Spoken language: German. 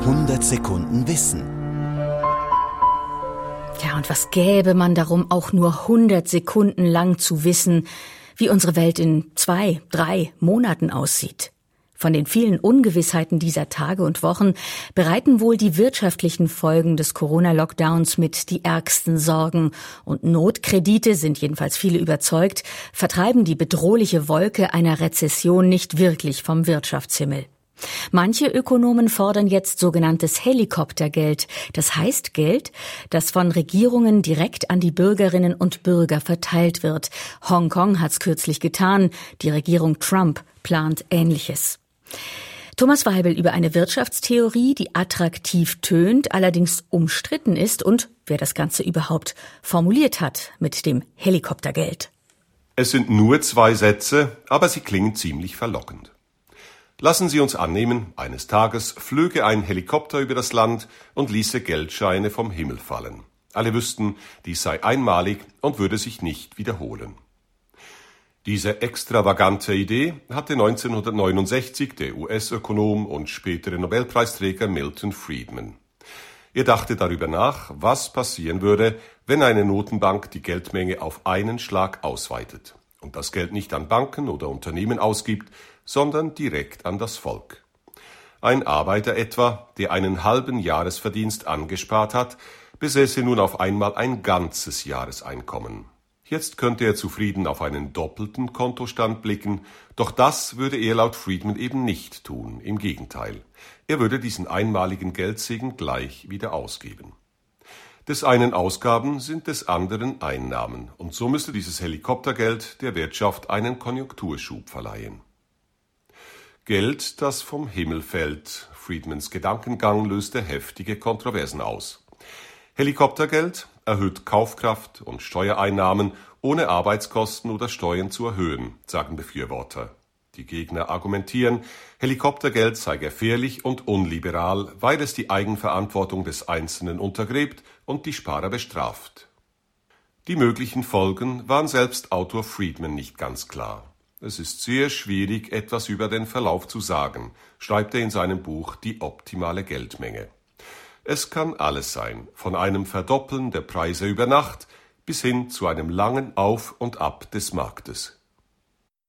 100 Sekunden Wissen. Ja, und was gäbe man darum, auch nur 100 Sekunden lang zu wissen, wie unsere Welt in zwei, drei Monaten aussieht? Von den vielen Ungewissheiten dieser Tage und Wochen bereiten wohl die wirtschaftlichen Folgen des Corona-Lockdowns mit die ärgsten Sorgen. Und Notkredite, sind jedenfalls viele überzeugt, vertreiben die bedrohliche Wolke einer Rezession nicht wirklich vom Wirtschaftshimmel. Manche Ökonomen fordern jetzt sogenanntes Helikoptergeld. Das heißt Geld, das von Regierungen direkt an die Bürgerinnen und Bürger verteilt wird. Hongkong hat's kürzlich getan. Die Regierung Trump plant Ähnliches. Thomas Weibel über eine Wirtschaftstheorie, die attraktiv tönt, allerdings umstritten ist und wer das Ganze überhaupt formuliert hat mit dem Helikoptergeld. Es sind nur zwei Sätze, aber sie klingen ziemlich verlockend. Lassen Sie uns annehmen, eines Tages flöge ein Helikopter über das Land und ließe Geldscheine vom Himmel fallen. Alle wüssten, dies sei einmalig und würde sich nicht wiederholen. Diese extravagante Idee hatte 1969 der US-Ökonom und spätere Nobelpreisträger Milton Friedman. Er dachte darüber nach, was passieren würde, wenn eine Notenbank die Geldmenge auf einen Schlag ausweitet und das Geld nicht an Banken oder Unternehmen ausgibt, sondern direkt an das Volk. Ein Arbeiter etwa, der einen halben Jahresverdienst angespart hat, besäße nun auf einmal ein ganzes Jahreseinkommen. Jetzt könnte er zufrieden auf einen doppelten Kontostand blicken, doch das würde er laut Friedman eben nicht tun, im Gegenteil. Er würde diesen einmaligen Geldsegen gleich wieder ausgeben. Des einen Ausgaben sind des anderen Einnahmen, und so müsste dieses Helikoptergeld der Wirtschaft einen Konjunkturschub verleihen. Geld, das vom Himmel fällt. Friedmans Gedankengang löste heftige Kontroversen aus. Helikoptergeld erhöht Kaufkraft und Steuereinnahmen, ohne Arbeitskosten oder Steuern zu erhöhen, sagen Befürworter. Die Gegner argumentieren, Helikoptergeld sei gefährlich und unliberal, weil es die Eigenverantwortung des Einzelnen untergräbt und die Sparer bestraft. Die möglichen Folgen waren selbst Autor Friedman nicht ganz klar. Es ist sehr schwierig, etwas über den Verlauf zu sagen, schreibt er in seinem Buch Die optimale Geldmenge. Es kann alles sein, von einem Verdoppeln der Preise über Nacht bis hin zu einem langen Auf und Ab des Marktes.